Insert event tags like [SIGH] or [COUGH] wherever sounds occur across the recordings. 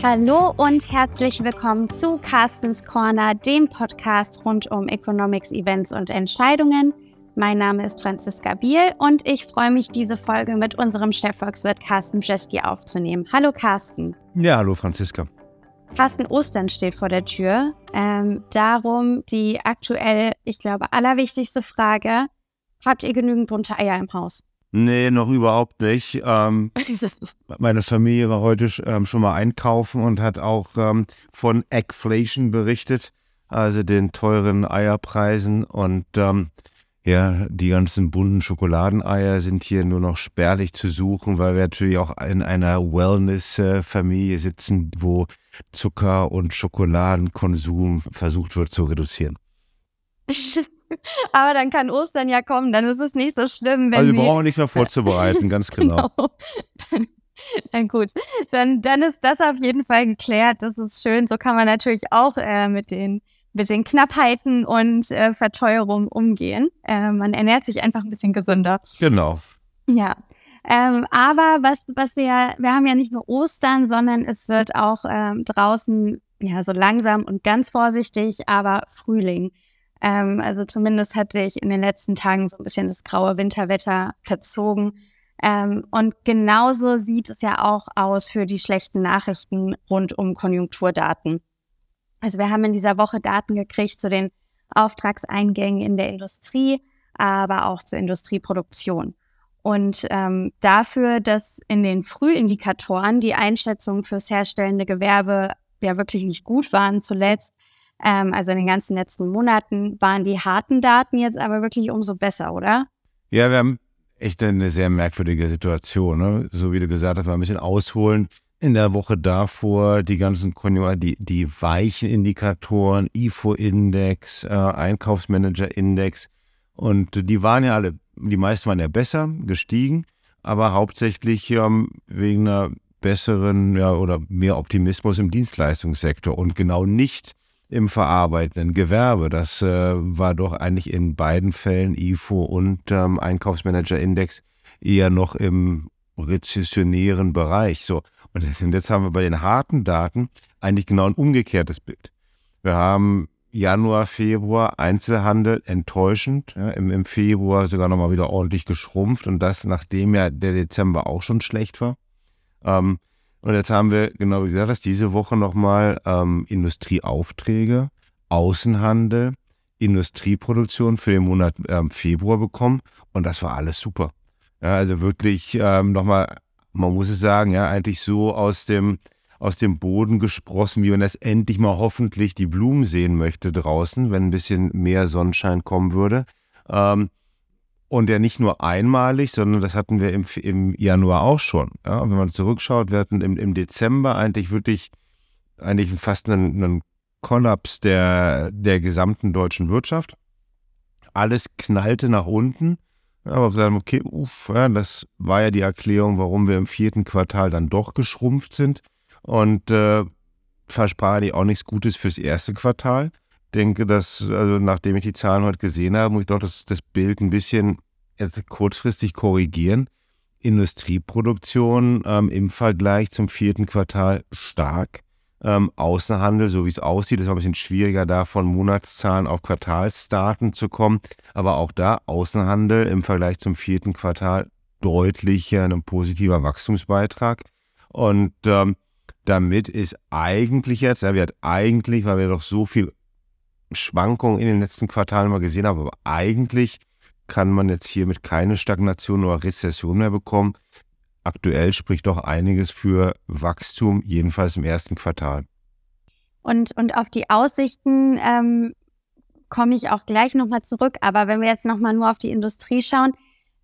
Hallo und herzlich willkommen zu Carstens Corner, dem Podcast rund um Economics, Events und Entscheidungen. Mein Name ist Franziska Biel und ich freue mich, diese Folge mit unserem Chefvolkswirt Carsten Jeski aufzunehmen. Hallo Carsten. Ja, hallo Franziska. Carsten Ostern steht vor der Tür. Ähm, darum die aktuell, ich glaube, allerwichtigste Frage. Habt ihr genügend bunte Eier im Haus? Nee, noch überhaupt nicht. Ähm, [LAUGHS] meine Familie war heute ähm, schon mal einkaufen und hat auch ähm, von Eggflation berichtet, also den teuren Eierpreisen. Und ähm, ja, die ganzen bunten Schokoladeneier sind hier nur noch spärlich zu suchen, weil wir natürlich auch in einer Wellness-Familie sitzen, wo Zucker- und Schokoladenkonsum versucht wird zu reduzieren. [LAUGHS] Aber dann kann Ostern ja kommen, dann ist es nicht so schlimm, wenn Also wir brauchen nichts mehr vorzubereiten, [LAUGHS] ganz genau. genau. Dann, gut, dann, dann ist das auf jeden Fall geklärt. Das ist schön. So kann man natürlich auch äh, mit, den, mit den Knappheiten und äh, Verteuerung umgehen. Äh, man ernährt sich einfach ein bisschen gesünder. Genau. Ja. Ähm, aber was, was wir, wir haben ja nicht nur Ostern, sondern es wird auch ähm, draußen, ja, so langsam und ganz vorsichtig, aber Frühling. Ähm, also zumindest hat sich in den letzten Tagen so ein bisschen das graue Winterwetter verzogen. Ähm, und genauso sieht es ja auch aus für die schlechten Nachrichten rund um Konjunkturdaten. Also wir haben in dieser Woche Daten gekriegt zu den Auftragseingängen in der Industrie, aber auch zur Industrieproduktion. Und ähm, dafür, dass in den Frühindikatoren die Einschätzungen fürs herstellende Gewerbe ja wirklich nicht gut waren zuletzt, ähm, also in den ganzen letzten Monaten waren die harten Daten jetzt aber wirklich umso besser, oder? Ja, wir haben echt eine sehr merkwürdige Situation. Ne? So wie du gesagt hast, wir ein bisschen ausholen. In der Woche davor die ganzen Konjunktur, die, die weichen Indikatoren, IFO-Index, äh, Einkaufsmanager-Index. Und die waren ja alle, die meisten waren ja besser, gestiegen, aber hauptsächlich ähm, wegen einer besseren ja, oder mehr Optimismus im Dienstleistungssektor und genau nicht im verarbeitenden Gewerbe. Das äh, war doch eigentlich in beiden Fällen IFO und ähm, Einkaufsmanager-Index eher noch im rezessionären Bereich. So. [LAUGHS] Und jetzt haben wir bei den harten Daten eigentlich genau ein umgekehrtes Bild. Wir haben Januar, Februar Einzelhandel enttäuschend, ja, im, im Februar sogar nochmal wieder ordentlich geschrumpft und das nachdem ja der Dezember auch schon schlecht war. Ähm, und jetzt haben wir, genau wie gesagt, dass diese Woche nochmal ähm, Industrieaufträge, Außenhandel, Industrieproduktion für den Monat ähm, Februar bekommen. Und das war alles super. Ja, also wirklich ähm, nochmal, man muss es sagen, ja, eigentlich so aus dem, aus dem Boden gesprossen, wie man das endlich mal hoffentlich die Blumen sehen möchte draußen, wenn ein bisschen mehr Sonnenschein kommen würde. Ähm, und ja nicht nur einmalig, sondern das hatten wir im, im Januar auch schon. Ja, wenn man zurückschaut, wir hatten im, im Dezember eigentlich wirklich eigentlich fast einen, einen Kollaps der, der gesamten deutschen Wirtschaft. Alles knallte nach unten. Aber wir sagen, okay, uff, ja, das war ja die Erklärung, warum wir im vierten Quartal dann doch geschrumpft sind. Und äh, versprach die auch nichts Gutes fürs erste Quartal denke, dass, also nachdem ich die Zahlen heute gesehen habe, muss ich doch das, das Bild ein bisschen kurzfristig korrigieren. Industrieproduktion ähm, im Vergleich zum vierten Quartal stark. Ähm, Außenhandel, so wie es aussieht, ist ein bisschen schwieriger, da von Monatszahlen auf Quartalsdaten zu kommen. Aber auch da Außenhandel im Vergleich zum vierten Quartal deutlich ein positiver Wachstumsbeitrag. Und ähm, damit ist eigentlich jetzt, ja, wir hat eigentlich, weil wir doch so viel Schwankungen in den letzten Quartalen mal gesehen haben, aber eigentlich kann man jetzt hiermit keine Stagnation oder Rezession mehr bekommen. Aktuell spricht doch einiges für Wachstum, jedenfalls im ersten Quartal. Und, und auf die Aussichten ähm, komme ich auch gleich nochmal zurück. Aber wenn wir jetzt nochmal nur auf die Industrie schauen,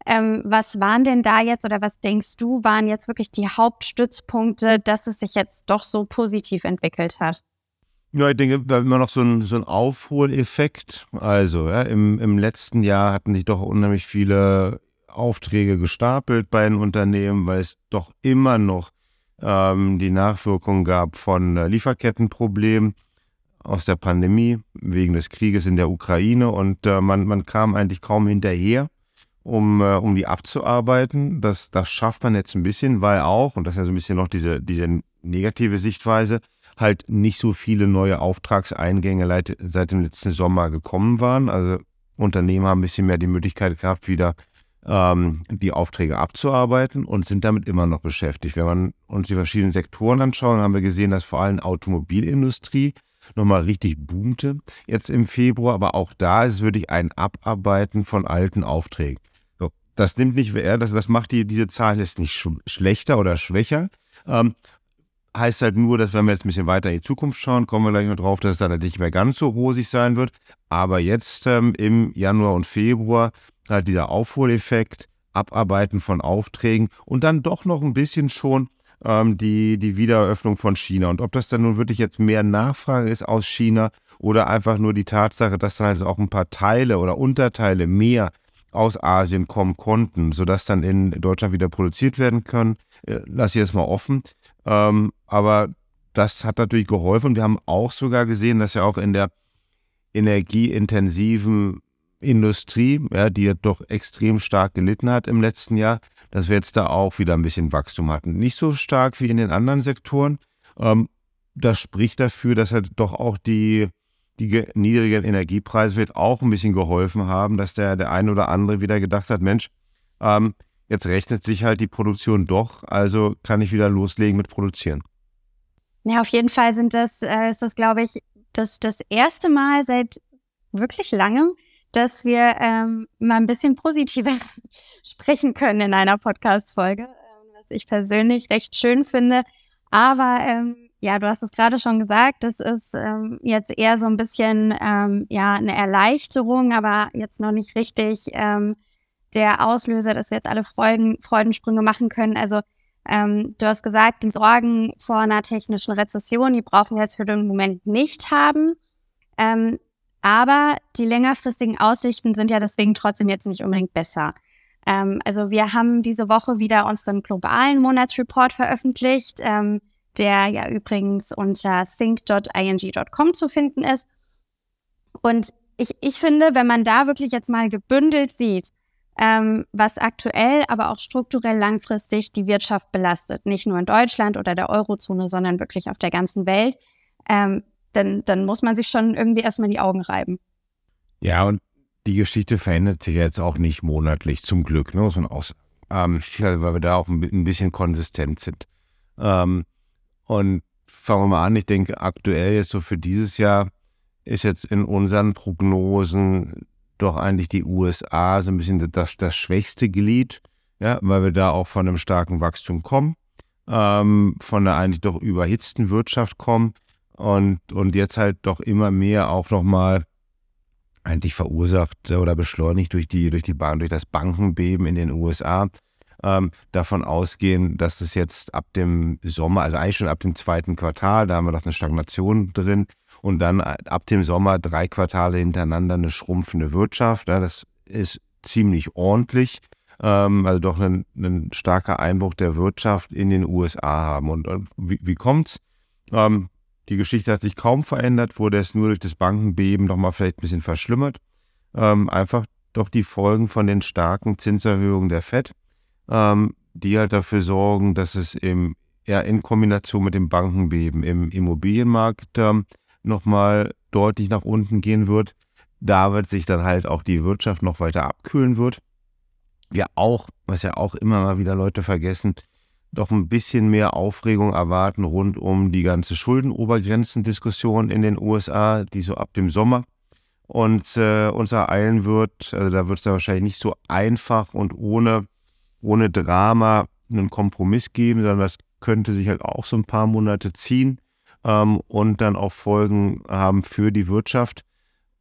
ähm, was waren denn da jetzt oder was denkst du, waren jetzt wirklich die Hauptstützpunkte, dass es sich jetzt doch so positiv entwickelt hat? Ja, ich denke, wir immer noch so einen, so einen Aufholeffekt. Also, ja, im, im letzten Jahr hatten sich doch unheimlich viele Aufträge gestapelt bei den Unternehmen, weil es doch immer noch ähm, die Nachwirkungen gab von äh, Lieferkettenproblemen aus der Pandemie wegen des Krieges in der Ukraine und äh, man, man kam eigentlich kaum hinterher, um, äh, um die abzuarbeiten. Das, das schafft man jetzt ein bisschen, weil auch, und das ist ja so ein bisschen noch diese, diese negative Sichtweise, halt nicht so viele neue Auftragseingänge seit dem letzten Sommer gekommen waren. Also Unternehmen haben ein bisschen mehr die Möglichkeit gehabt, wieder ähm, die Aufträge abzuarbeiten und sind damit immer noch beschäftigt. Wenn man uns die verschiedenen Sektoren anschauen, haben wir gesehen, dass vor allem Automobilindustrie nochmal richtig boomte jetzt im Februar, aber auch da ist wirklich ein Abarbeiten von alten Aufträgen. So, das nimmt nicht, das, das macht die, diese Zahl jetzt nicht sch schlechter oder schwächer. Ähm, heißt halt nur, dass wenn wir jetzt ein bisschen weiter in die Zukunft schauen, kommen wir gleich noch drauf, dass es dann nicht mehr ganz so rosig sein wird. Aber jetzt ähm, im Januar und Februar halt dieser Aufholeffekt, Abarbeiten von Aufträgen und dann doch noch ein bisschen schon ähm, die, die Wiedereröffnung von China. Und ob das dann nun wirklich jetzt mehr Nachfrage ist aus China oder einfach nur die Tatsache, dass dann halt auch ein paar Teile oder Unterteile mehr aus Asien kommen konnten, sodass dann in Deutschland wieder produziert werden können, äh, lasse ich das mal offen. Ähm, aber das hat natürlich geholfen. Wir haben auch sogar gesehen, dass ja auch in der energieintensiven Industrie, ja, die ja doch extrem stark gelitten hat im letzten Jahr, dass wir jetzt da auch wieder ein bisschen Wachstum hatten. Nicht so stark wie in den anderen Sektoren. Ähm, das spricht dafür, dass halt doch auch die, die niedrigen Energiepreise wird auch ein bisschen geholfen haben, dass der, der eine oder andere wieder gedacht hat, Mensch, ähm, jetzt rechnet sich halt die Produktion doch, also kann ich wieder loslegen mit Produzieren. Ja, auf jeden Fall sind das, äh, ist das, glaube ich, das, das erste Mal seit wirklich langem, dass wir ähm, mal ein bisschen positiver [LAUGHS] sprechen können in einer Podcast-Folge, ähm, was ich persönlich recht schön finde. Aber ähm, ja, du hast es gerade schon gesagt, das ist ähm, jetzt eher so ein bisschen ähm, ja eine Erleichterung, aber jetzt noch nicht richtig ähm, der Auslöser, dass wir jetzt alle Freuden, Freudensprünge machen können. Also ähm, du hast gesagt, die Sorgen vor einer technischen Rezession, die brauchen wir jetzt für den Moment nicht haben. Ähm, aber die längerfristigen Aussichten sind ja deswegen trotzdem jetzt nicht unbedingt besser. Ähm, also wir haben diese Woche wieder unseren globalen Monatsreport veröffentlicht, ähm, der ja übrigens unter think.ing.com zu finden ist. Und ich, ich finde, wenn man da wirklich jetzt mal gebündelt sieht, ähm, was aktuell, aber auch strukturell langfristig die Wirtschaft belastet, nicht nur in Deutschland oder der Eurozone, sondern wirklich auf der ganzen Welt, ähm, dann, dann muss man sich schon irgendwie erstmal die Augen reiben. Ja, und die Geschichte verändert sich jetzt auch nicht monatlich, zum Glück, ne, muss man auch sagen. Ähm, weil wir da auch ein bisschen konsistent sind. Ähm, und fangen wir mal an, ich denke, aktuell jetzt so für dieses Jahr ist jetzt in unseren Prognosen doch eigentlich die USA so ein bisschen das, das schwächste Glied, ja, weil wir da auch von einem starken Wachstum kommen, ähm, von einer eigentlich doch überhitzten Wirtschaft kommen und, und jetzt halt doch immer mehr auch nochmal eigentlich verursacht oder beschleunigt durch die, durch die Bahn, durch das Bankenbeben in den USA. Ähm, davon ausgehen, dass es jetzt ab dem Sommer, also eigentlich schon ab dem zweiten Quartal, da haben wir doch eine Stagnation drin und dann ab dem Sommer drei Quartale hintereinander eine schrumpfende Wirtschaft. Ja, das ist ziemlich ordentlich. Ähm, also doch ein, ein, starker Einbruch der Wirtschaft in den USA haben. Und, und wie, wie kommt's? Ähm, die Geschichte hat sich kaum verändert, wurde es nur durch das Bankenbeben nochmal vielleicht ein bisschen verschlimmert. Ähm, einfach doch die Folgen von den starken Zinserhöhungen der FED, ähm, die halt dafür sorgen, dass es im, ja, in Kombination mit dem Bankenbeben im Immobilienmarkt ähm, nochmal deutlich nach unten gehen wird. Da wird sich dann halt auch die Wirtschaft noch weiter abkühlen wird. Wir auch, was ja auch immer mal wieder Leute vergessen, doch ein bisschen mehr Aufregung erwarten rund um die ganze Schuldenobergrenzendiskussion in den USA, die so ab dem Sommer uns, äh, uns ereilen wird. Also da wird es da wahrscheinlich nicht so einfach und ohne, ohne Drama einen Kompromiss geben, sondern das könnte sich halt auch so ein paar Monate ziehen ähm, und dann auch Folgen haben für die Wirtschaft.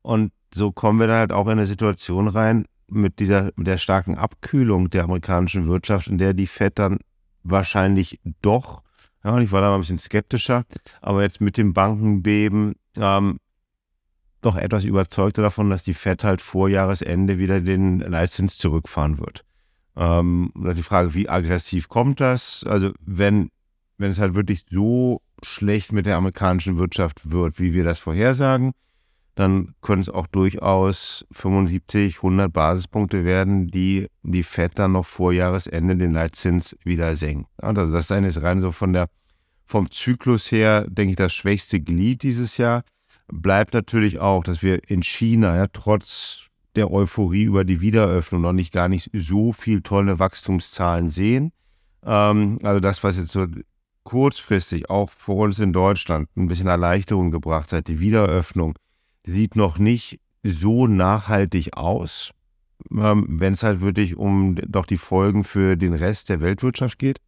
Und so kommen wir dann halt auch in eine Situation rein mit dieser, mit der starken Abkühlung der amerikanischen Wirtschaft, in der die FED dann wahrscheinlich doch. Ja, ich war da mal ein bisschen skeptischer, aber jetzt mit dem Bankenbeben ähm, doch etwas überzeugter davon, dass die FED halt vor Jahresende wieder den Leitzins zurückfahren wird. Ähm, das ist die Frage, wie aggressiv kommt das? Also wenn, wenn es halt wirklich so schlecht mit der amerikanischen Wirtschaft wird, wie wir das vorhersagen, dann können es auch durchaus 75, 100 Basispunkte werden, die die FED dann noch vor Jahresende den Leitzins wieder senkt. Also das ist rein so von der, vom Zyklus her, denke ich, das schwächste Glied dieses Jahr. Bleibt natürlich auch, dass wir in China ja trotz der Euphorie über die Wiederöffnung noch nicht gar nicht so viel tolle Wachstumszahlen sehen. Ähm, also das, was jetzt so kurzfristig auch für uns in Deutschland ein bisschen Erleichterung gebracht hat, die Wiederöffnung, sieht noch nicht so nachhaltig aus, ähm, wenn es halt wirklich um doch die Folgen für den Rest der Weltwirtschaft geht,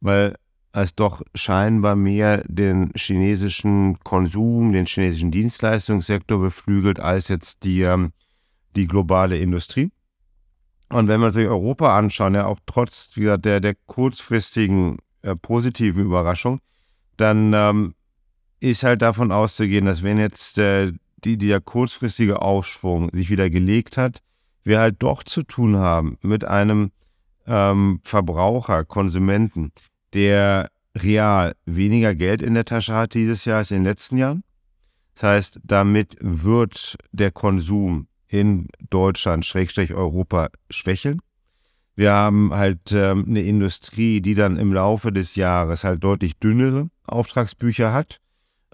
weil es doch scheinbar mehr den chinesischen Konsum, den chinesischen Dienstleistungssektor beflügelt als jetzt die, ähm, die globale Industrie. Und wenn wir natürlich Europa anschauen, ja auch trotz wieder der, der kurzfristigen äh, positiven Überraschung, dann ähm, ist halt davon auszugehen, dass wenn jetzt äh, die, der kurzfristige Aufschwung sich wieder gelegt hat, wir halt doch zu tun haben mit einem ähm, Verbraucher, Konsumenten, der real weniger Geld in der Tasche hat dieses Jahr als in den letzten Jahren. Das heißt, damit wird der Konsum in Deutschland, Schrägstrich Europa, schwächeln. Wir haben halt ähm, eine Industrie, die dann im Laufe des Jahres halt deutlich dünnere Auftragsbücher hat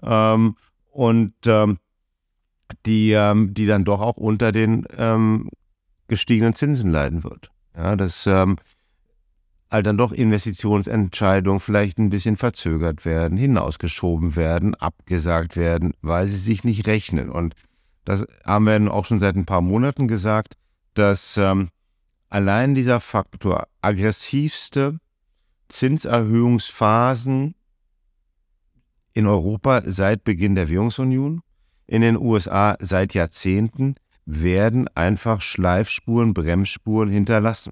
ähm, und ähm, die, ähm, die dann doch auch unter den ähm, gestiegenen Zinsen leiden wird. Ja, dass halt dann doch Investitionsentscheidungen vielleicht ein bisschen verzögert werden, hinausgeschoben werden, abgesagt werden, weil sie sich nicht rechnen. Und das haben wir auch schon seit ein paar Monaten gesagt, dass ähm, allein dieser Faktor aggressivste Zinserhöhungsphasen in Europa seit Beginn der Währungsunion, in den USA seit Jahrzehnten, werden einfach Schleifspuren, Bremsspuren hinterlassen.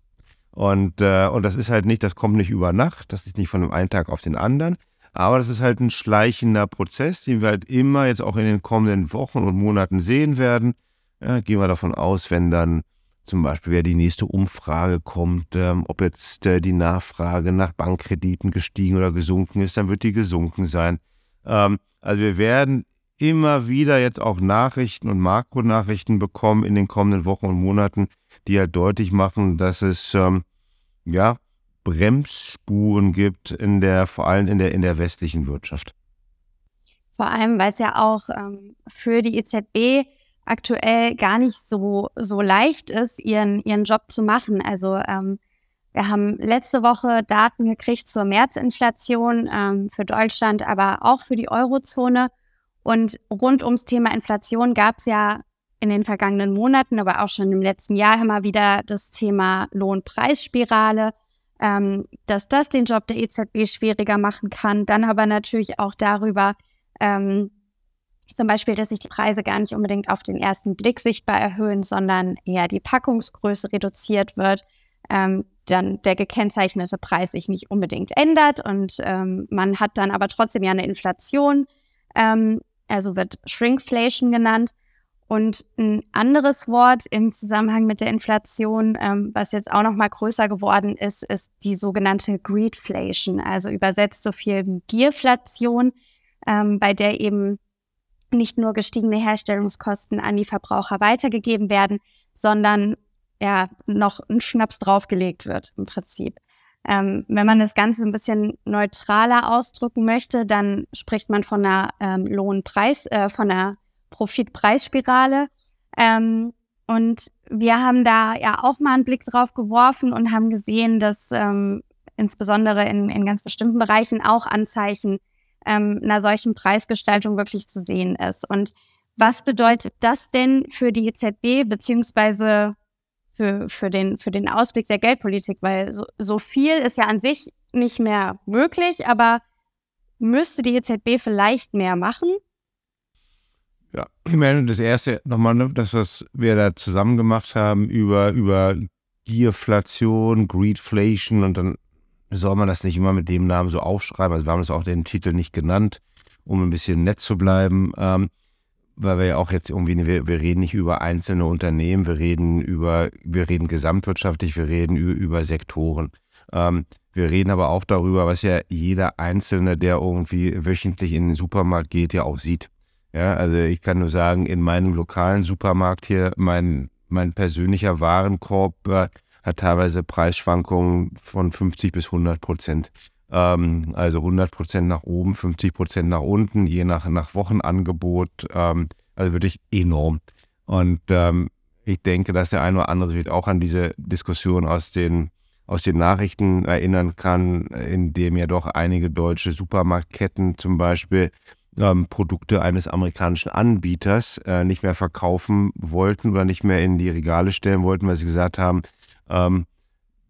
Und, äh, und das ist halt nicht, das kommt nicht über Nacht, das ist nicht von einem einen Tag auf den anderen, aber das ist halt ein schleichender Prozess, den wir halt immer jetzt auch in den kommenden Wochen und Monaten sehen werden. Ja, gehen wir davon aus, wenn dann zum Beispiel, wer die nächste Umfrage kommt, ähm, ob jetzt äh, die Nachfrage nach Bankkrediten gestiegen oder gesunken ist, dann wird die gesunken sein. Ähm, also wir werden immer wieder jetzt auch Nachrichten und Makronachrichten bekommen in den kommenden Wochen und Monaten, die halt deutlich machen, dass es ähm, ja Bremsspuren gibt in der, vor allem in der, in der westlichen Wirtschaft. Vor allem, weil es ja auch ähm, für die EZB aktuell gar nicht so, so leicht ist, ihren, ihren Job zu machen. Also ähm, wir haben letzte Woche Daten gekriegt zur Märzinflation ähm, für Deutschland, aber auch für die Eurozone. Und rund ums Thema Inflation gab es ja in den vergangenen Monaten, aber auch schon im letzten Jahr immer wieder das Thema Lohnpreisspirale, ähm, dass das den Job der EZB schwieriger machen kann. Dann aber natürlich auch darüber, ähm, zum Beispiel, dass sich die Preise gar nicht unbedingt auf den ersten Blick sichtbar erhöhen, sondern eher die Packungsgröße reduziert wird, ähm, dann der gekennzeichnete Preis sich nicht unbedingt ändert und ähm, man hat dann aber trotzdem ja eine Inflation, ähm, also wird Shrinkflation genannt. Und ein anderes Wort im Zusammenhang mit der Inflation, ähm, was jetzt auch noch mal größer geworden ist, ist die sogenannte Greedflation, also übersetzt so viel wie Gierflation, ähm, bei der eben nicht nur gestiegene Herstellungskosten an die Verbraucher weitergegeben werden, sondern ja noch ein Schnaps draufgelegt wird im Prinzip. Ähm, wenn man das Ganze ein bisschen neutraler ausdrücken möchte, dann spricht man von einer ähm, Lohnpreis, äh, von einer Profitpreisspirale. Ähm, und wir haben da ja auch mal einen Blick drauf geworfen und haben gesehen, dass ähm, insbesondere in, in ganz bestimmten Bereichen auch Anzeichen ähm, einer solchen Preisgestaltung wirklich zu sehen ist. Und was bedeutet das denn für die EZB beziehungsweise für, für, den, für den Ausblick der Geldpolitik? Weil so, so viel ist ja an sich nicht mehr möglich, aber müsste die EZB vielleicht mehr machen? Ja, ich meine, das erste nochmal, ne, das, was wir da zusammen gemacht haben über, über Gierflation, Greedflation und dann soll man das nicht immer mit dem Namen so aufschreiben. Also wir haben das auch den Titel nicht genannt, um ein bisschen nett zu bleiben, ähm, weil wir ja auch jetzt irgendwie, wir, wir reden nicht über einzelne Unternehmen, wir reden über, wir reden gesamtwirtschaftlich, wir reden über, über Sektoren. Ähm, wir reden aber auch darüber, was ja jeder Einzelne, der irgendwie wöchentlich in den Supermarkt geht, ja auch sieht. Ja, also ich kann nur sagen, in meinem lokalen Supermarkt hier, mein, mein persönlicher Warenkorb, äh, hat teilweise Preisschwankungen von 50 bis 100 Prozent. Ähm, also 100 Prozent nach oben, 50 Prozent nach unten, je nach, nach Wochenangebot. Ähm, also wirklich enorm. Und ähm, ich denke, dass der eine oder andere sich auch an diese Diskussion aus den, aus den Nachrichten erinnern kann, in dem ja doch einige deutsche Supermarktketten zum Beispiel ähm, Produkte eines amerikanischen Anbieters äh, nicht mehr verkaufen wollten oder nicht mehr in die Regale stellen wollten, weil sie gesagt haben, ähm,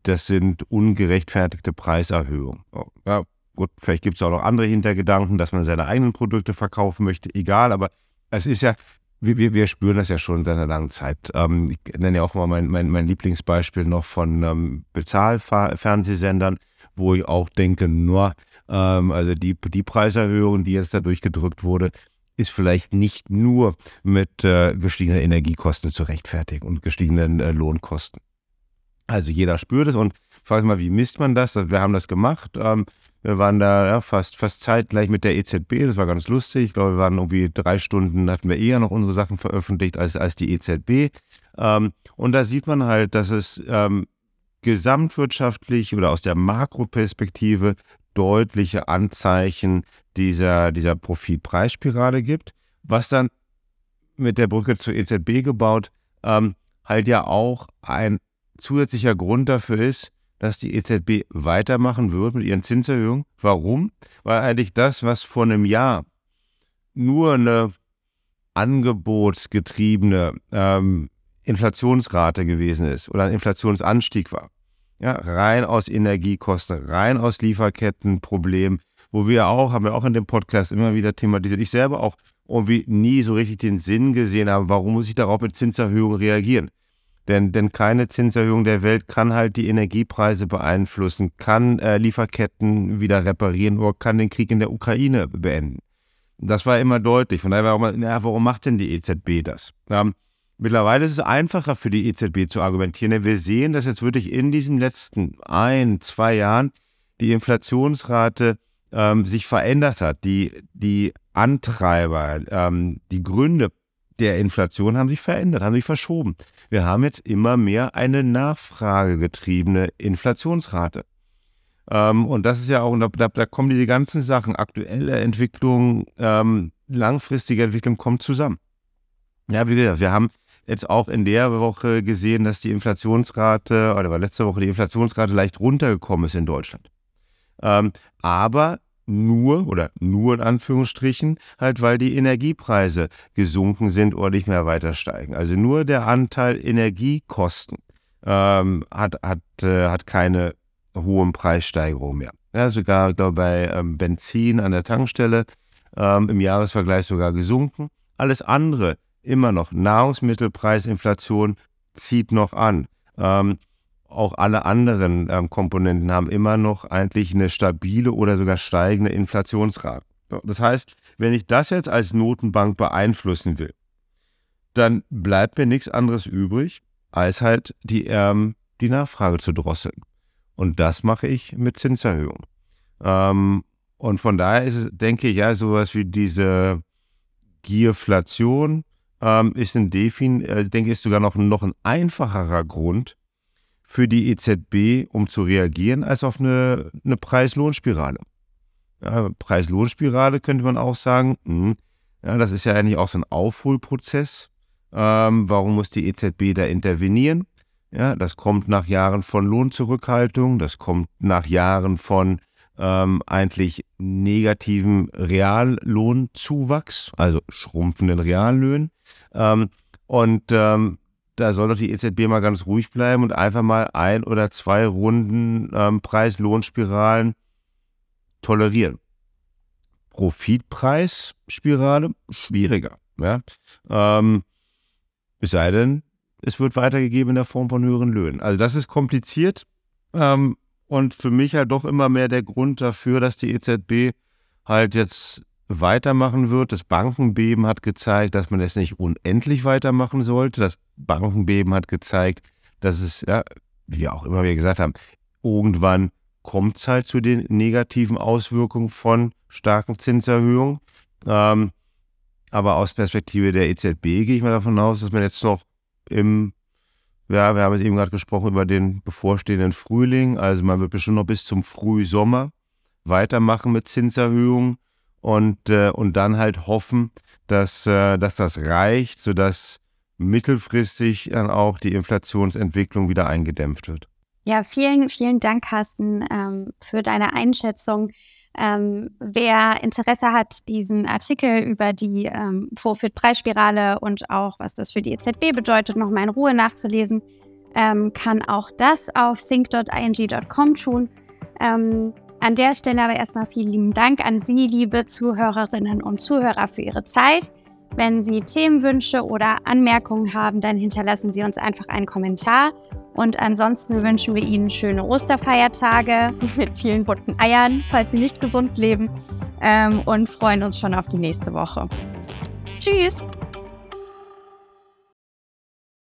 das sind ungerechtfertigte Preiserhöhungen. Oh, ja, gut, vielleicht gibt es auch noch andere Hintergedanken, dass man seine eigenen Produkte verkaufen möchte, egal, aber es ist ja, wir, wir spüren das ja schon seit einer langen Zeit. Ähm, ich nenne ja auch mal mein, mein, mein Lieblingsbeispiel noch von ähm, Bezahlfernsehsendern, wo ich auch denke, nur, ähm, also die, die Preiserhöhung, die jetzt dadurch gedrückt wurde, ist vielleicht nicht nur mit äh, gestiegenen Energiekosten zu rechtfertigen und gestiegenen äh, Lohnkosten. Also jeder spürt es und fragt mal, wie misst man das? Wir haben das gemacht. Ähm, wir waren da ja, fast, fast zeitgleich mit der EZB, das war ganz lustig. Ich glaube, wir waren irgendwie drei Stunden, hatten wir eher noch unsere Sachen veröffentlicht als, als die EZB. Ähm, und da sieht man halt, dass es ähm, gesamtwirtschaftlich oder aus der Makroperspektive deutliche Anzeichen dieser, dieser Profitpreisspirale gibt, was dann mit der Brücke zur EZB gebaut ähm, halt ja auch ein zusätzlicher Grund dafür ist, dass die EZB weitermachen wird mit ihren Zinserhöhungen. Warum? Weil eigentlich das, was vor einem Jahr nur eine angebotsgetriebene ähm, Inflationsrate gewesen ist oder ein Inflationsanstieg war, ja, rein aus Energiekosten, rein aus Lieferkettenproblemen, wo wir auch, haben wir auch in dem Podcast immer wieder thematisiert, ich selber auch irgendwie nie so richtig den Sinn gesehen habe, warum muss ich darauf mit Zinserhöhungen reagieren? Denn, denn keine Zinserhöhung der Welt kann halt die Energiepreise beeinflussen, kann äh, Lieferketten wieder reparieren oder kann den Krieg in der Ukraine beenden. Das war immer deutlich. Von daher war mal, na, warum macht denn die EZB das? Ähm, mittlerweile ist es einfacher für die EZB zu argumentieren, denn wir sehen, dass jetzt wirklich in diesen letzten ein, zwei Jahren die Inflationsrate ähm, sich verändert hat. Die, die Antreiber, ähm, die Gründe der Inflation haben sich verändert, haben sich verschoben. Wir haben jetzt immer mehr eine nachfragegetriebene Inflationsrate. Ähm, und das ist ja auch, da, da, kommen diese ganzen Sachen, aktuelle Entwicklung, ähm, langfristige Entwicklung kommt zusammen. Ja, wie gesagt, wir haben jetzt auch in der Woche gesehen, dass die Inflationsrate, oder war letzte Woche die Inflationsrate leicht runtergekommen ist in Deutschland. Ähm, aber nur oder nur in Anführungsstrichen, halt weil die Energiepreise gesunken sind oder nicht mehr weiter steigen. Also nur der Anteil Energiekosten ähm, hat, hat, äh, hat keine hohen Preissteigerungen mehr. Ja, sogar glaube, bei ähm, Benzin an der Tankstelle ähm, im Jahresvergleich sogar gesunken. Alles andere immer noch. Nahrungsmittelpreisinflation zieht noch an. Ähm, auch alle anderen ähm, Komponenten haben immer noch eigentlich eine stabile oder sogar steigende Inflationsrate. Das heißt, wenn ich das jetzt als Notenbank beeinflussen will, dann bleibt mir nichts anderes übrig, als halt die, ähm, die Nachfrage zu drosseln. Und das mache ich mit Zinserhöhungen. Ähm, und von daher ist es, denke ich, ja, sowas wie diese Gierflation ähm, ist ein Defin, äh, denke ich, sogar noch, noch ein einfacherer Grund, für die EZB, um zu reagieren, als auf eine, eine Preis-Lohn-Spirale. Ja, Preis-Lohn-Spirale könnte man auch sagen, mh, hm, ja, das ist ja eigentlich auch so ein Aufholprozess. Ähm, warum muss die EZB da intervenieren? Ja, das kommt nach Jahren von Lohnzurückhaltung, das kommt nach Jahren von ähm, eigentlich negativen Reallohnzuwachs, also schrumpfenden Reallöhnen. Ähm, und ähm, da soll doch die EZB mal ganz ruhig bleiben und einfach mal ein oder zwei Runden ähm, Preis-Lohnspiralen tolerieren. Profitpreisspirale schwieriger. Ja? Ähm, es sei denn, es wird weitergegeben in der Form von höheren Löhnen. Also das ist kompliziert ähm, und für mich halt doch immer mehr der Grund dafür, dass die EZB halt jetzt weitermachen wird. Das Bankenbeben hat gezeigt, dass man es nicht unendlich weitermachen sollte. Das Bankenbeben hat gezeigt, dass es, ja, wie wir auch immer wieder gesagt haben, irgendwann kommt es halt zu den negativen Auswirkungen von starken Zinserhöhungen. Ähm, aber aus Perspektive der EZB gehe ich mal davon aus, dass man jetzt noch im, ja, wir haben jetzt eben gerade gesprochen über den bevorstehenden Frühling, also man wird bestimmt noch bis zum Frühsommer weitermachen mit Zinserhöhungen und, äh, und dann halt hoffen, dass, äh, dass das reicht, sodass mittelfristig dann auch die Inflationsentwicklung wieder eingedämpft wird. Ja, vielen, vielen Dank, Carsten, ähm, für deine Einschätzung. Ähm, wer Interesse hat, diesen Artikel über die ähm, Vorfit-Preisspirale und auch, was das für die EZB bedeutet, nochmal in Ruhe nachzulesen, ähm, kann auch das auf think.ing.com tun. Ähm, an der Stelle aber erstmal vielen lieben Dank an Sie, liebe Zuhörerinnen und Zuhörer, für Ihre Zeit. Wenn Sie Themenwünsche oder Anmerkungen haben, dann hinterlassen Sie uns einfach einen Kommentar. Und ansonsten wünschen wir Ihnen schöne Osterfeiertage [LAUGHS] mit vielen bunten Eiern, falls Sie nicht gesund leben. Ähm, und freuen uns schon auf die nächste Woche. Tschüss!